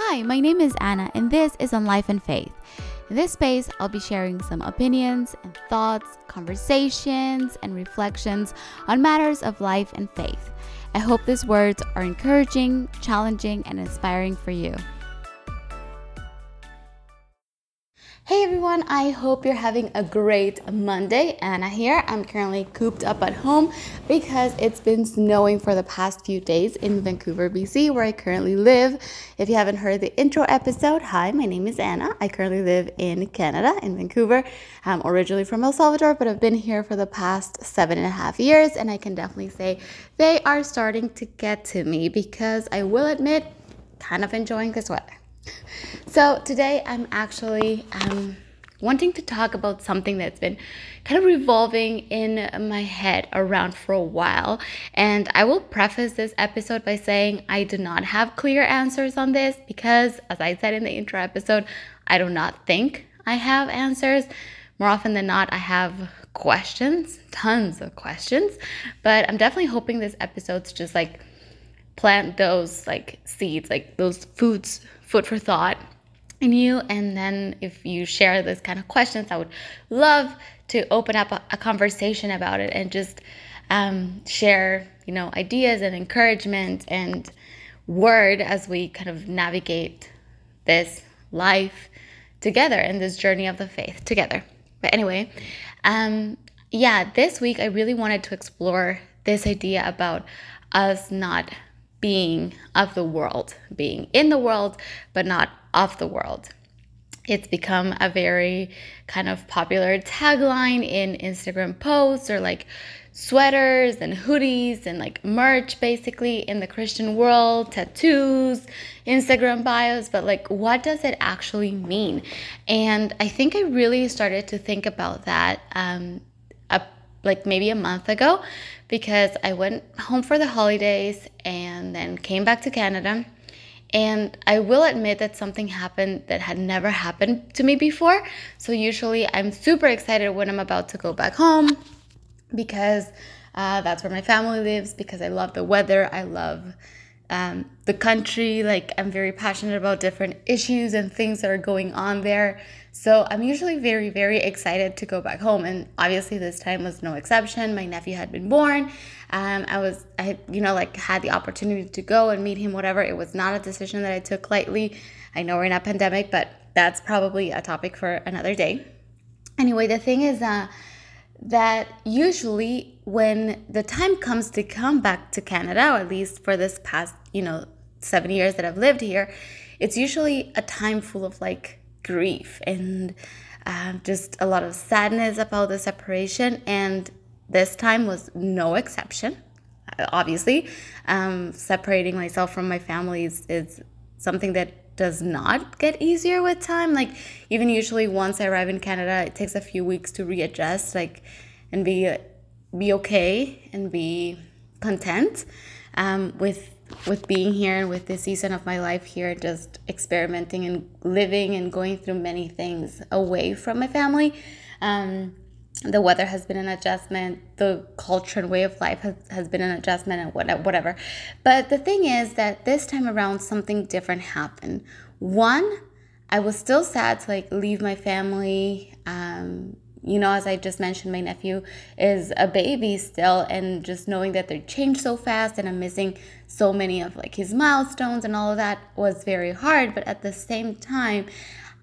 Hi, my name is Anna, and this is On Life and Faith. In this space, I'll be sharing some opinions and thoughts, conversations, and reflections on matters of life and faith. I hope these words are encouraging, challenging, and inspiring for you. Hey everyone, I hope you're having a great Monday. Anna here. I'm currently cooped up at home because it's been snowing for the past few days in Vancouver, BC, where I currently live. If you haven't heard the intro episode, hi, my name is Anna. I currently live in Canada, in Vancouver. I'm originally from El Salvador, but I've been here for the past seven and a half years, and I can definitely say they are starting to get to me because I will admit, kind of enjoying this weather. So today I'm actually um, wanting to talk about something that's been kind of revolving in my head around for a while. And I will preface this episode by saying I do not have clear answers on this because, as I said in the intro episode, I do not think I have answers. More often than not, I have questions, tons of questions. But I'm definitely hoping this episode's just like plant those like seeds, like those foods, food for thought in you. And then if you share this kind of questions, I would love to open up a, a conversation about it and just um, share, you know, ideas and encouragement and word as we kind of navigate this life together and this journey of the faith together. But anyway, um, yeah, this week I really wanted to explore this idea about us not being of the world, being in the world, but not of the world. It's become a very kind of popular tagline in Instagram posts or like sweaters and hoodies and like merch basically in the Christian world, tattoos, Instagram bios, but like what does it actually mean? And I think I really started to think about that um, a, like maybe a month ago because I went home for the holidays and then came back to Canada and I will admit that something happened that had never happened to me before. So usually I'm super excited when I'm about to go back home because uh, that's where my family lives, because I love the weather. I love um, the country. Like, I'm very passionate about different issues and things that are going on there. So, I'm usually very, very excited to go back home. And obviously, this time was no exception. My nephew had been born. Um, I was, I you know, like had the opportunity to go and meet him, whatever. It was not a decision that I took lightly. I know we're in a pandemic, but that's probably a topic for another day. Anyway, the thing is, uh, that usually when the time comes to come back to Canada, or at least for this past, you know, seven years that I've lived here, it's usually a time full of like grief and uh, just a lot of sadness about the separation. And this time was no exception. Obviously, um, separating myself from my family is, is something that does not get easier with time. Like even usually once I arrive in Canada, it takes a few weeks to readjust, like and be be okay and be content um, with with being here and with this season of my life here, just experimenting and living and going through many things away from my family. Um, the weather has been an adjustment the culture and way of life has, has been an adjustment and whatever. But the thing is that this time around something different happened. One i was still sad to like leave my family. Um, you know as i just mentioned my nephew is a baby still and just knowing that they changed so fast and i'm missing so many of like his milestones and all of that was very hard. But at the same time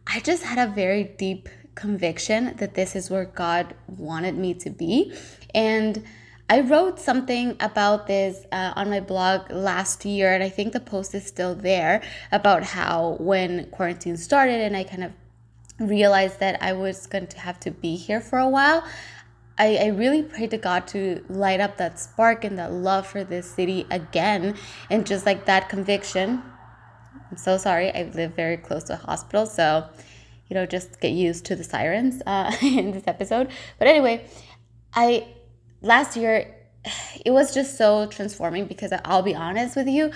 i just had a very deep conviction that this is where God wanted me to be. And I wrote something about this uh, on my blog last year, and I think the post is still there about how when quarantine started and I kind of realized that I was going to have to be here for a while, I, I really prayed to God to light up that spark and that love for this city again, and just like that conviction. I'm so sorry, I live very close to a hospital, so you know, just get used to the sirens uh, in this episode. But anyway, I last year it was just so transforming because I'll be honest with you,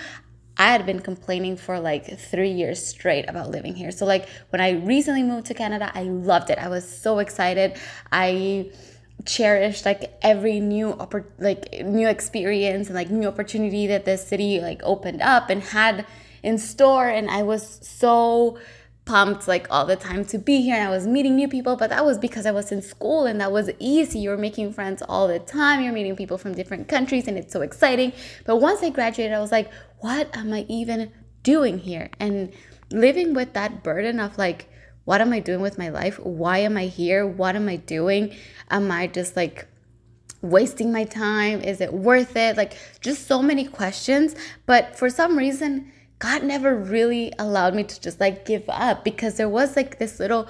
I had been complaining for like three years straight about living here. So like when I recently moved to Canada, I loved it. I was so excited. I cherished like every new oppor- like new experience and like new opportunity that this city like opened up and had in store and I was so pumped like all the time to be here and I was meeting new people, but that was because I was in school and that was easy. You were making friends all the time. You're meeting people from different countries and it's so exciting. But once I graduated, I was like, what am I even doing here? And living with that burden of like, what am I doing with my life? Why am I here? What am I doing? Am I just like wasting my time? Is it worth it? Like, just so many questions. But for some reason, God never really allowed me to just like give up because there was like this little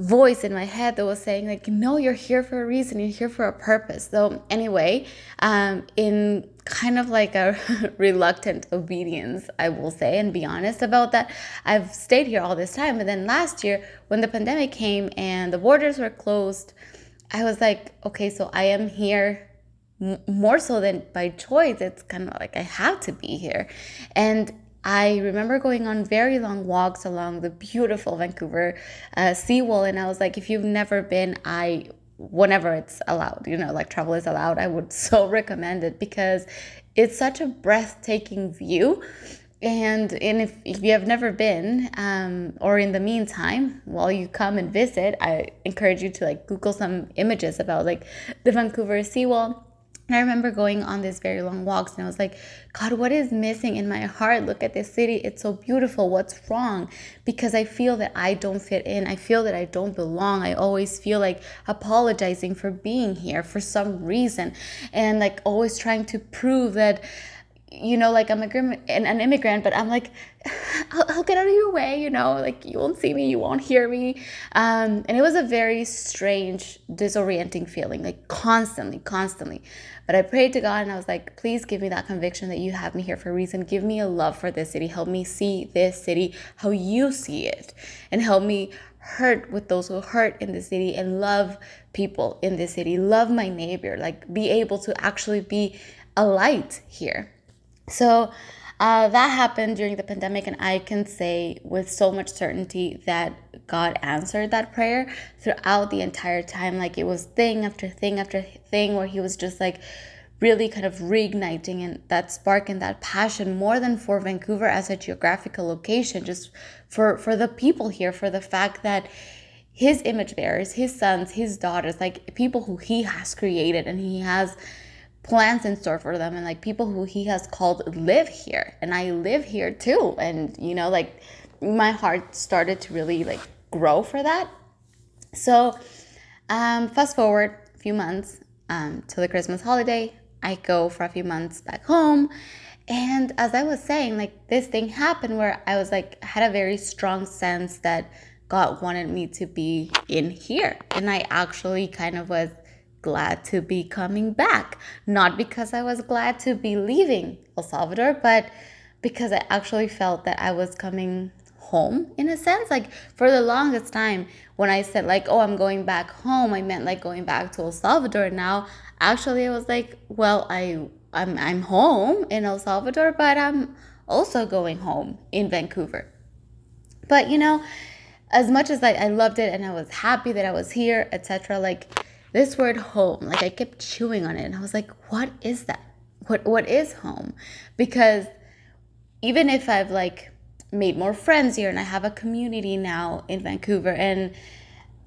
voice in my head that was saying like no you're here for a reason. You're here for a purpose. So anyway um in kind of like a reluctant obedience i will say and be honest about that i've stayed here all this time. And then last year when the pandemic came and the borders were closed i was like okay so i am here more so than by choice. It's kind of like i have to be here. And I remember going on very long walks along the beautiful Vancouver uh, seawall, and I was like, if you've never been, I whenever it's allowed, you know, like travel is allowed, I would so recommend it because it's such a breathtaking view. And, and if, if you have never been, um, or in the meantime, while you come and visit, I encourage you to like Google some images about like the Vancouver seawall I remember going on these very long walks and I was like, God, what is missing in my heart? Look at this city. It's so beautiful. What's wrong? Because I feel that I don't fit in. I feel that I don't belong. I always feel like apologizing for being here for some reason and like always trying to prove that you know, like I'm a, an, an immigrant, but I'm like, I'll, I'll, get out of your way, you know, like you won't see me, you won't hear me. Um, and it was a very strange, disorienting feeling, like constantly, constantly. But I prayed to God and I was like, please give me that conviction that you have me here for a reason. Give me a love for this city. Help me see this city how you see it. And help me hurt with those who hurt in the city and love people in the city. Love my neighbor. Like be able to actually be a light here. So uh, that happened during the pandemic, and I can say with so much certainty that God answered that prayer throughout the entire time. Like it was thing after thing after thing where He was just like really kind of reigniting and that spark and that passion more than for Vancouver as a geographical location, just for for the people here, for the fact that his image bearers, his sons, his daughters, like people who he has created and he has plans in store for them and like people who he has called live here. And i live here too. And you know like my heart started to really like grow for that. So um fast forward a few months um to the christmas holiday i go for a few months back home. And as i was saying like this thing happened where i was like had a very strong sense that god wanted me to be in here. And i actually kind of was glad to be coming back. Not because I was glad to be leaving El Salvador, but because I actually felt that I was coming home in a sense. Like for the longest time, when I said like, "Oh, I'm going back home," I meant like going back to El Salvador. Now, actually, I was like, "Well, I I'm I'm home in El Salvador, but I'm also going home in Vancouver." But you know, as much as like I loved it and I was happy that I was here, etc. Like this word home, like I kept chewing on it and I was like, what is that? What what is home? Because even if I've like made more friends here and I have a community now in Vancouver and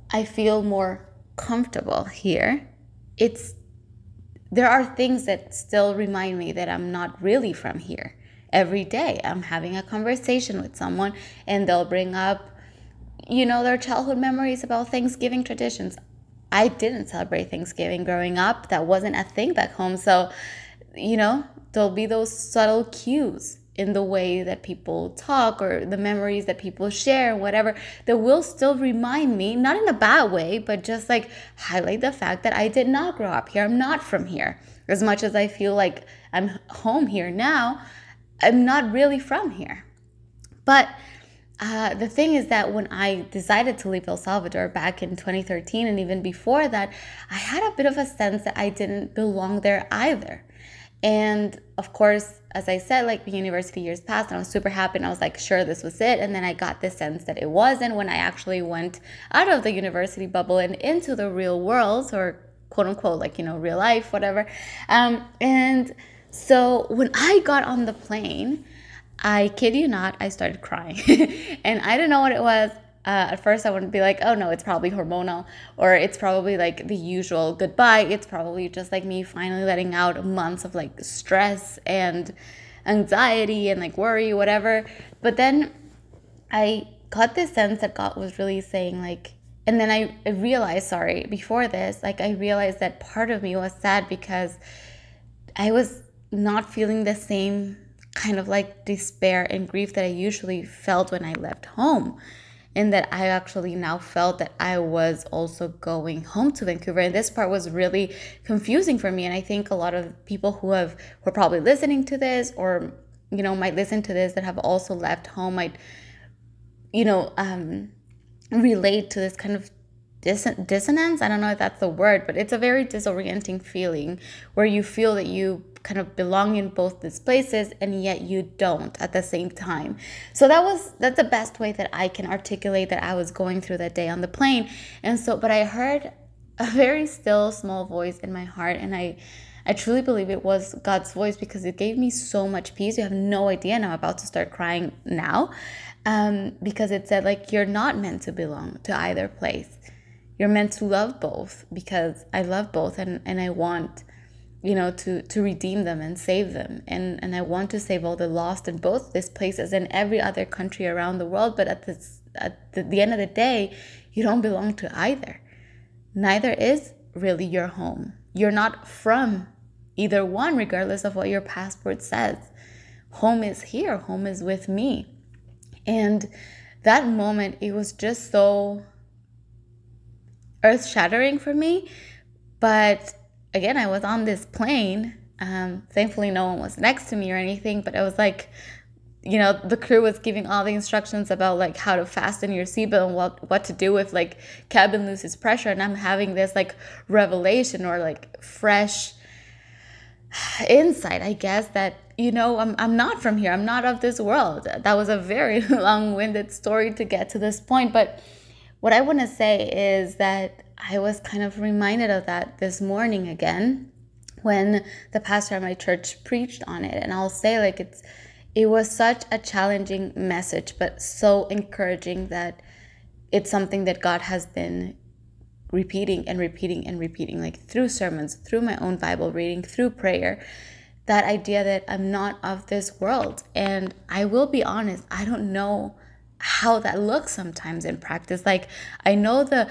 I feel more comfortable here, it's there are things that still remind me that I'm not really from here. Every day I'm having a conversation with someone and they'll bring up you know their childhood memories about Thanksgiving traditions. I didn't celebrate Thanksgiving growing up. That wasn't a thing back home. So, you know, there'll be those subtle cues in the way that people talk or the memories that people share, whatever, that will still remind me, not in a bad way, but just like highlight the fact that I did not grow up here. I'm not from here. As much as I feel like I'm home here now, I'm not really from here. But uh, the thing is that when I decided to leave El Salvador back in 2013 and even before that, I had a bit of a sense that I didn't belong there either. And of course, as I said, like the university years passed, and I was super happy, and I was like, sure, this was it. And then I got this sense that it wasn't when I actually went out of the university bubble and into the real world, or quote unquote, like, you know, real life, whatever. Um, and so when I got on the plane, I kid you not, I started crying. and I didn't know what it was. Uh, at first, I wouldn't be like, oh no, it's probably hormonal, or it's probably like the usual goodbye. It's probably just like me finally letting out months of like stress and anxiety and like worry, whatever. But then I got this sense that God was really saying, like, and then I, I realized, sorry, before this, like, I realized that part of me was sad because I was not feeling the same kind of like despair and grief that I usually felt when I left home. And that I actually now felt that I was also going home to Vancouver. And this part was really confusing for me. And I think a lot of people who have who are probably listening to this or you know might listen to this that have also left home might you know um relate to this kind of dissonance. I don't know if that's the word, but it's a very disorienting feeling where you feel that you kind of belong in both these places and yet you don't at the same time. So that was that's the best way that I can articulate that I was going through that day on the plane. And so but I heard a very still small voice in my heart and I I truly believe it was God's voice because it gave me so much peace. You have no idea, and I'm about to start crying now um, because it said, like, you're not meant to belong to either place you're meant to love both because I love both and, and I want you know to to redeem them and save them. And and I want to save all the lost in both these places and every other country around the world. But at this at the, the end of the day you don't belong to either. Neither is really your home. You're not from either one regardless of what your passport says. Home is here. Home is with me. And that moment it was just so earth shattering for me. But again, I was on this plane. Um, thankfully, no one was next to me or anything, but I was like, you know, the crew was giving all the instructions about like how to fasten your seatbelt and what what to do if like cabin loses pressure. And I'm having this like revelation or like fresh insight, I guess, that you know I'm I'm not from here. I'm not of this world. That was a very long-winded story to get to this point, but what I want to say is that I was kind of reminded of that this morning again when the pastor at my church preached on it. And I'll say, like, it's it was such a challenging message, but so encouraging that it's something that God has been repeating and repeating and repeating, like through sermons, through my own Bible reading, through prayer. That idea that I'm not of this world. And I will be honest, I don't know how that looks sometimes in practice. Like, I know the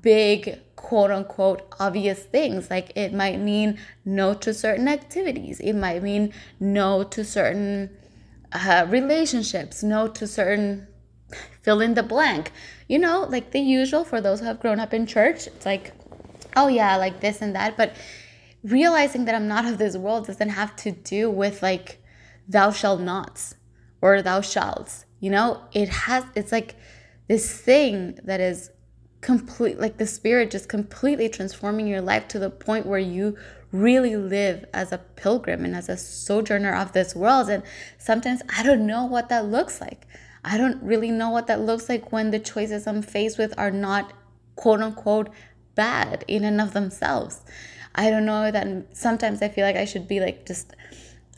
big quote unquote obvious things. Like, it might mean no to certain activities, it might mean no to certain uh, relationships, no to certain fill in the blank. You know, like the usual for those who have grown up in church. It's like, oh yeah, like this and that. But realizing that I'm not of this world doesn't have to do with like thou shalt nots or thou shalt you know, it has, it's like this thing that is complete, like the spirit just completely transforming your life to the point where you really live as a pilgrim and as a sojourner of this world. And sometimes I don't know what that looks like. I don't really know what that looks like when the choices I'm faced with are not quote unquote bad in and of themselves. I don't know that sometimes I feel like I should be like just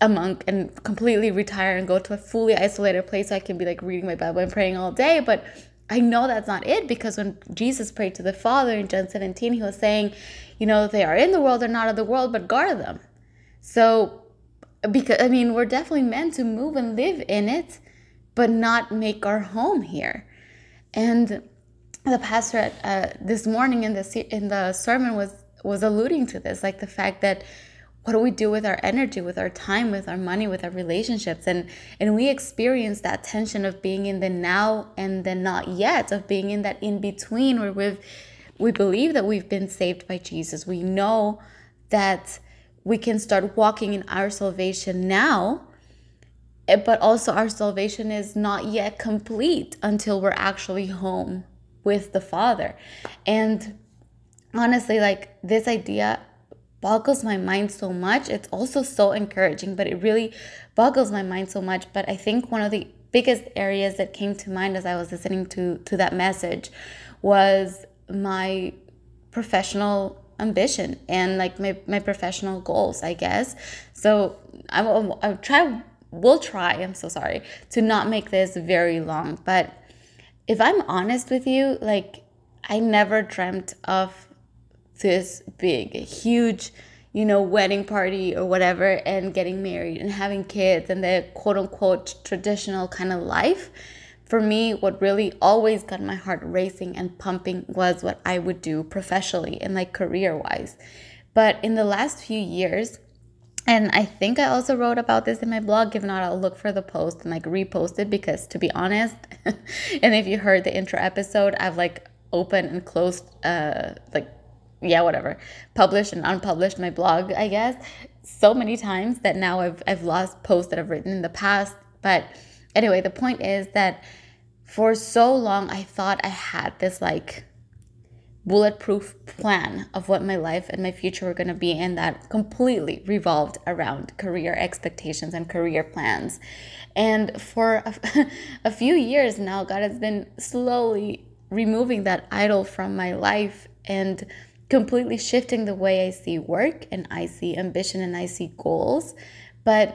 a monk and completely retire and go to a fully isolated place so I can be like reading my Bible and praying all day. But I know that's not it because when Jesus prayed to the Father in John 17, he was saying, you know, they are in the world, they're not of the world, but guard them. So, because I mean, we're definitely meant to move and live in it, but not make our home here. And the pastor uh, this morning in the in the sermon was was alluding to this, like the fact that what do we do with our energy with our time with our money with our relationships? And and we experience that tension of being in the now and the not yet of being in that in between where we've we believe that we've been saved by jesus. We know that we can start walking in our salvation now eh, but also our salvation is not yet complete until we're actually home with the father. And honestly like this idea boggles my mind so much. It's also so encouraging, but it really boggles my mind so much. But I think one of the biggest areas that came to mind as I was listening to to that message was my professional ambition and like my, my professional goals, I guess. So I will I'll try we'll try, I'm so sorry, to not make this very long. But if I'm honest with you, like, I never dreamt of this big, huge, you know, wedding party or whatever, and getting married and having kids and the quote unquote traditional kind of life. For me, what really always got my heart racing and pumping was what I would do professionally and like career wise. But in the last few years, and I think I also wrote about this in my blog. If not, I'll look for the post and like repost it because to be honest, and if you heard the intro episode, I've like opened and closed, uh, like, yeah, whatever, published and unpublished my blog, I guess, so many times that now I've, I've lost posts that I've written in the past. But anyway, the point is that for so long, I thought I had this like bulletproof plan of what my life and my future were going to be and that completely revolved around career expectations and career plans. And for a, a, few years now god has been slowly removing that idol from my life and completely shifting the way i see work and i see ambition and i see goals. But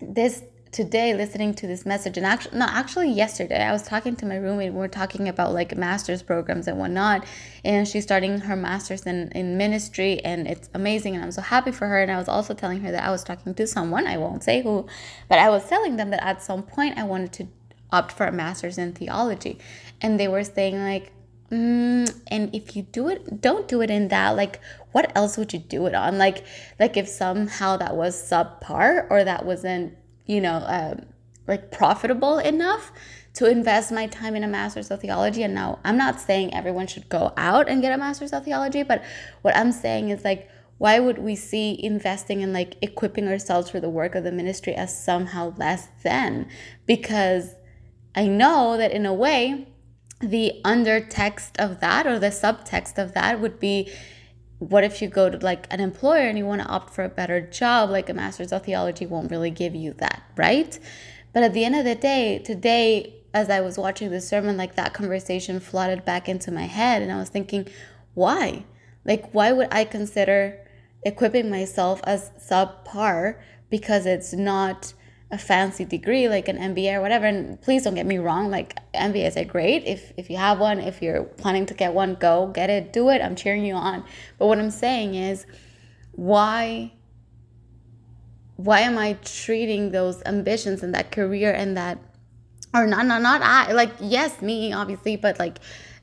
this today listening to this message and actually no actually yesterday i was talking to my roommate we were talking about like master's programs and whatnot and she's starting her master's in, in ministry and it's amazing and i'm so happy for her and i was also telling her that i was talking to someone i won't say who but i was telling them that at some point i wanted to opt for a master's in theology and they were saying like mm, and if you do it don't do it in that like what else would you do it on like like if somehow that was subpar or that wasn't you know, uh, like profitable enough to invest my time in a master's of theology. And now I'm not saying everyone should go out and get a master's of theology, but what I'm saying is like, why would we see investing in like equipping ourselves for the work of the ministry as somehow less than? Because I know that in a way, the undertext of that or the subtext of that would be what if you go to like an employer and you want to opt for a better job like a master's of theology won't really give you that right? But at the end of the day today as i was watching the sermon like that conversation flooded back into my head and i was thinking why? Like why would i consider equipping myself as subpar because it's not a fancy degree like an MBA or whatever. And please don't get me wrong, like MBAs are great. If if you have one, if you're planning to get one, go get it, do it. I'm cheering you on. But what I'm saying is why why am I treating those ambitions and that career and that or not not not I like yes me obviously but like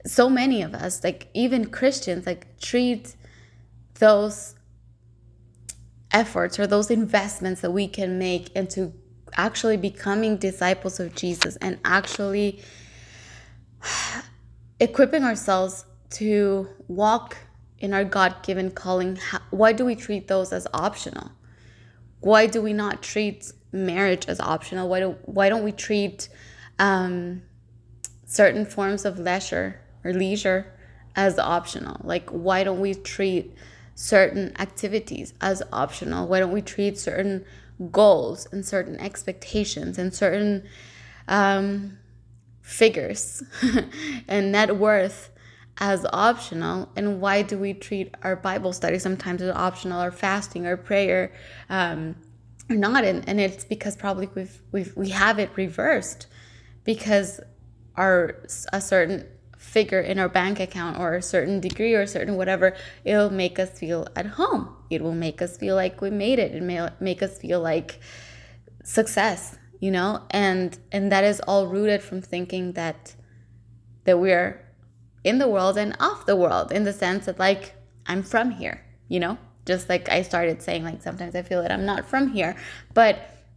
so many of us like even Christians like treat those efforts or those investments that we can make into actually becoming disciples of Jesus and actually equipping ourselves to walk in our God given calling, why do we treat those as optional? Why do we not treat marriage as optional? Why, do, why don't we treat um, certain forms of leisure or leisure as optional? Like, why don't we treat certain activities as optional? Why don't we treat certain goals and certain expectations and certain um, figures and net worth as optional. And why do we treat our bible study sometimes as optional or fasting or prayer um, or not? And, and it's because probably we've, we've we have it reversed because our a certain figure in our bank account or a certain degree or certain whatever, it'll make us feel at home. It will make us feel like we made it. It may make us feel like success, you know? And and that is all rooted from thinking that that we're in the world and off the world in the sense that like I'm from here, you know? Just like I started saying like sometimes I feel that I'm not from here, but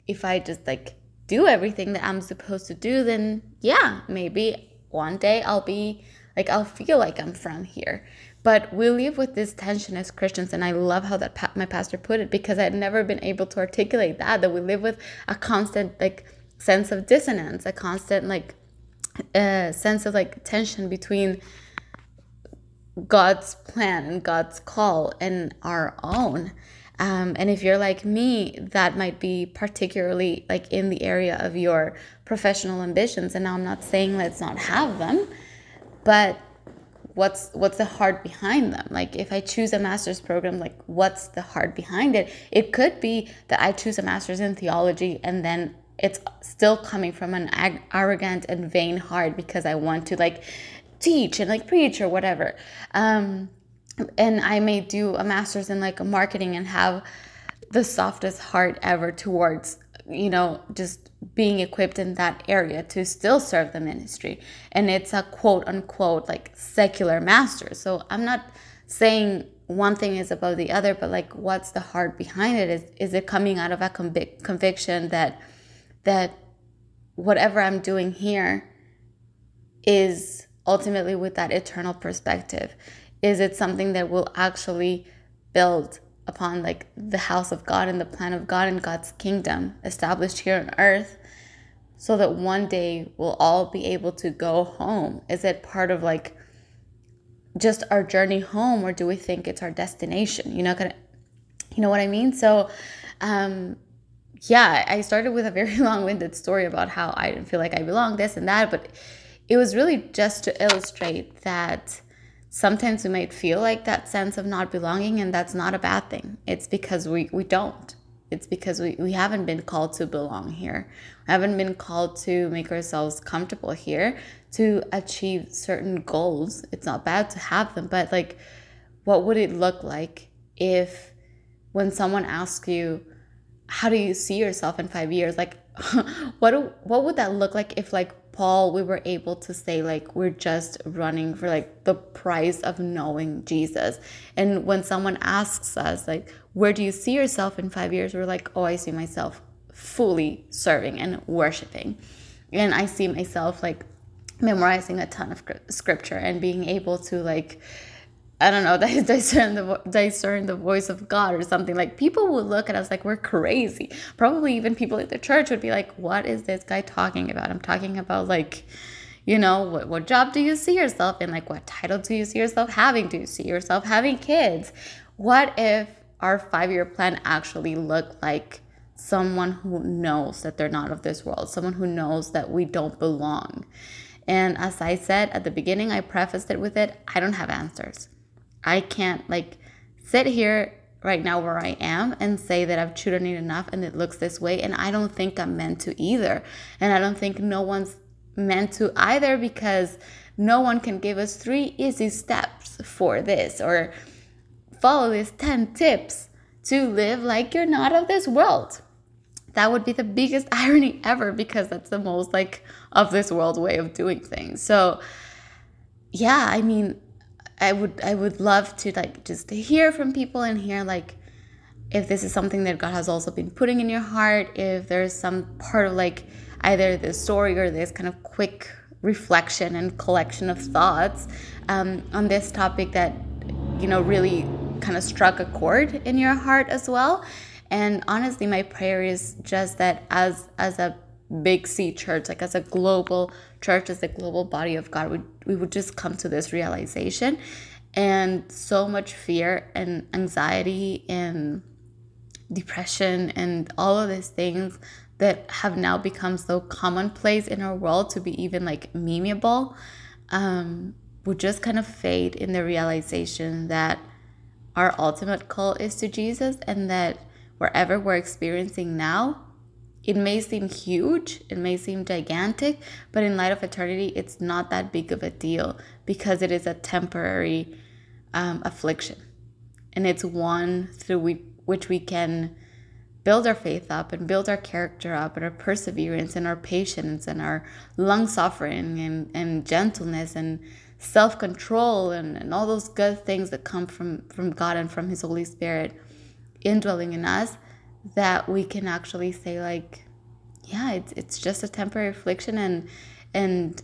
if I just like do everything that I'm supposed to do, then yeah, maybe one day I'll be like, I'll feel like I'm from here. But we live with this tension as Christians, and I love how that pa- my pastor put it because I'd never been able to articulate that. That we live with a constant like sense of dissonance, a constant like uh, sense of like tension between God's plan and God's call and our own. Um, and if you're like me, that might be particularly like in the area of your professional ambitions. And now I'm not saying let's not have them, but what's what's the heart behind them? Like if i choose a master's program like what's the heart behind it? It could be that i choose a master's in theology and then it's still coming from an ag- arrogant and vain heart because i want to like teach and like preach or whatever. Um and i may do a master's in like marketing and have the softest heart ever towards you know just being equipped in that area to still serve the ministry. And it's a quote unquote like secular master. So i'm not saying one thing is above the other but like what's the heart behind it? Is is it coming out of a convic- conviction that that whatever i'm doing here is ultimately with that eternal perspective is it something that will actually build upon like the house of God and the plan of God and God's kingdom established here on earth so that one day we'll all be able to go home? Is it part of like just our journey home or do we think it's our destination? You know, of, you know what I mean? So, um, yeah, I started with a very long-winded story about how I didn't feel like I belonged, this and that, but it was really just to illustrate that sometimes we might feel like that sense of not belonging and that's not a bad thing. It's because we, we don't. It's because we, we haven't been called to belong here. We haven't been called to make ourselves comfortable here to achieve certain goals. It's not bad to have them but like what would it look like if when someone asks you how do you see yourself in five years? Like what do, what would that look like if like Paul, we were able to say, like, we're just running for like the price of knowing Jesus. And when someone asks us, like, where do you see yourself in five years? We're like, oh, I see myself fully serving and worshiping. And I see myself like memorizing a ton of scripture and being able to like I don't know, discern the discern the voice of God or something. Like people would look at us like we're crazy. Probably even people at the church would be like, "What is this guy talking about?" I'm talking about like, you know, what what job do you see yourself in? Like, what title do you see yourself having? Do you see yourself having kids? What if our five year plan actually looked like someone who knows that they're not of this world, someone who knows that we don't belong? And as I said at the beginning, I prefaced it with it I don't have answers. I can't like sit here right now where I am and say that I've chewed on it enough and it looks this way. And I don't think I'm meant to either. And I don't think no one's meant to either because no one can give us three easy steps for this or follow these 10 tips to live like you're not of this world. That would be the biggest irony ever because that's the most like of this world way of doing things. So, yeah, I mean, I would I would love to like just hear from people and hear like if this is something that God has also been putting in your heart, if there's some part of like either the story or this kind of quick reflection and collection of thoughts um, on this topic that you know really kind of struck a chord in your heart as well. And honestly, my prayer is just that as as a big C church, like as a global church, as a global body of God, we, we would just come to this realization. And so much fear and anxiety and depression and all of these things that have now become so commonplace in our world to be even like memeable um, would just kind of fade in the realization that our ultimate call is to Jesus and that wherever we're experiencing now, it may seem huge, it may seem gigantic, but in light of eternity, it's not that big of a deal because it is a temporary um, affliction. And it's one through we, which we can build our faith up and build our character up and our perseverance and our patience and our long suffering and, and gentleness and self-control and, and all those good things that come from, from God and from His Holy Spirit indwelling in us that we can actually say like yeah it's, it's just a temporary affliction and and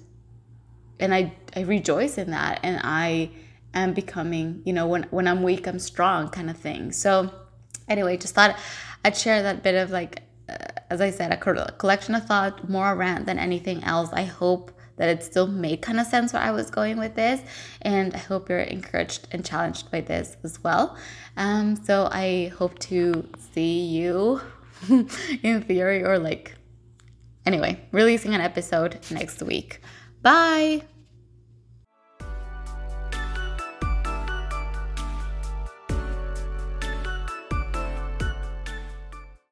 and I, I rejoice in that and i am becoming you know when, when i'm weak i'm strong kind of thing. So anyway just thought i'd share that bit of like uh, as i said a collection of thought more a rant than anything else. I hope that it still made kind of sense where I was going with this. And I hope you're encouraged and challenged by this as well. Um, so I hope to see you in theory or like, anyway, releasing an episode next week. Bye.